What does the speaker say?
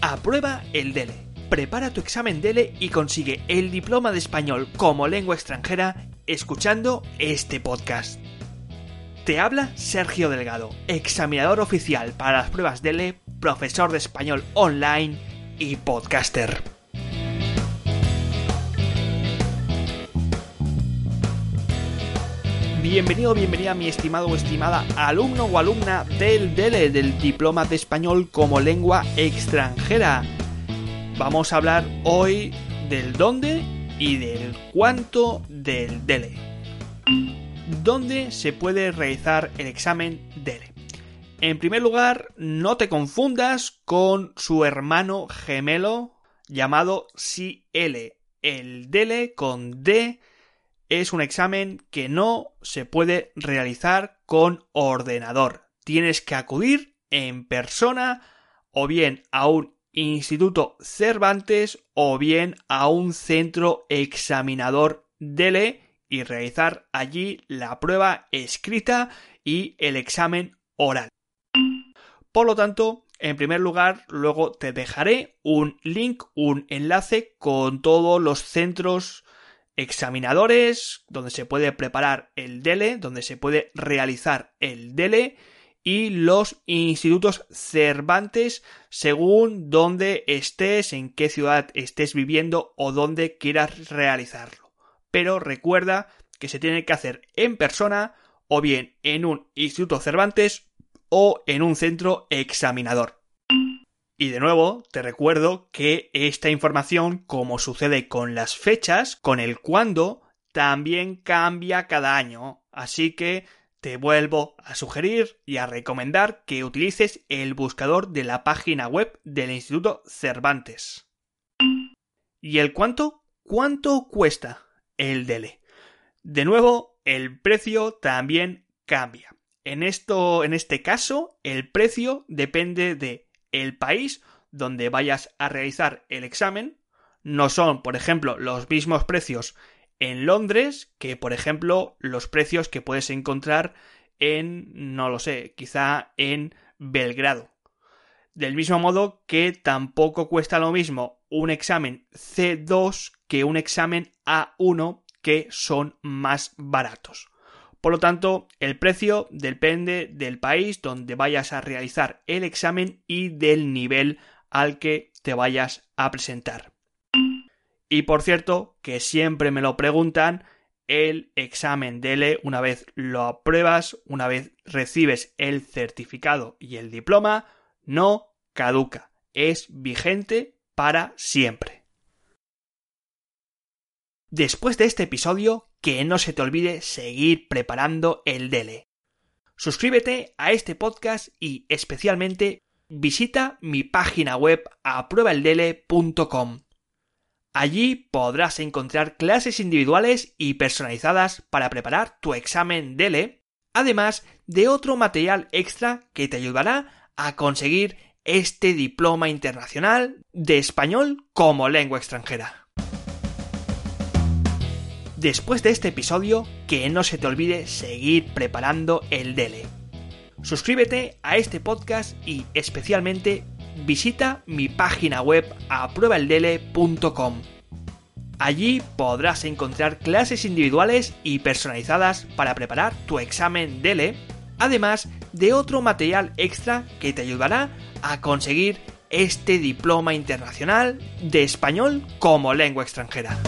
Aprueba el DELE. Prepara tu examen DELE y consigue el diploma de español como lengua extranjera escuchando este podcast. Te habla Sergio Delgado, examinador oficial para las pruebas DELE, profesor de español online y podcaster. Bienvenido, bienvenida mi estimado o estimada alumno o alumna del DELE, del Diploma de Español como Lengua Extranjera. Vamos a hablar hoy del dónde y del cuánto del DELE. ¿Dónde se puede realizar el examen DELE? En primer lugar, no te confundas con su hermano gemelo llamado CL. El DELE con D es un examen que no se puede realizar con ordenador. Tienes que acudir en persona o bien a un instituto Cervantes o bien a un centro examinador DELE y realizar allí la prueba escrita y el examen oral. Por lo tanto, en primer lugar, luego te dejaré un link, un enlace con todos los centros examinadores, donde se puede preparar el DELE, donde se puede realizar el DELE y los institutos Cervantes según dónde estés, en qué ciudad estés viviendo o dónde quieras realizarlo. Pero recuerda que se tiene que hacer en persona o bien en un instituto Cervantes o en un centro examinador. Y de nuevo, te recuerdo que esta información, como sucede con las fechas, con el cuándo, también cambia cada año. Así que te vuelvo a sugerir y a recomendar que utilices el buscador de la página web del Instituto Cervantes. ¿Y el cuánto? ¿Cuánto cuesta el DELE? De nuevo, el precio también cambia. En esto, en este caso, el precio depende de el país donde vayas a realizar el examen. No son, por ejemplo, los mismos precios en Londres que, por ejemplo, los precios que puedes encontrar en, no lo sé, quizá en Belgrado. Del mismo modo que tampoco cuesta lo mismo un examen C2 que un examen A1 que son más baratos. Por lo tanto, el precio depende del país donde vayas a realizar el examen y del nivel al que te vayas a presentar. Y por cierto, que siempre me lo preguntan, el examen DELE, una vez lo apruebas, una vez recibes el certificado y el diploma, no caduca, es vigente para siempre. Después de este episodio, que no se te olvide seguir preparando el DELE. Suscríbete a este podcast y especialmente visita mi página web apruebaeldele.com. Allí podrás encontrar clases individuales y personalizadas para preparar tu examen DELE, además de otro material extra que te ayudará a conseguir este diploma internacional de español como lengua extranjera. Después de este episodio, que no se te olvide seguir preparando el DELE. Suscríbete a este podcast y especialmente visita mi página web apruebaeldele.com. Allí podrás encontrar clases individuales y personalizadas para preparar tu examen DELE, además de otro material extra que te ayudará a conseguir este diploma internacional de español como lengua extranjera.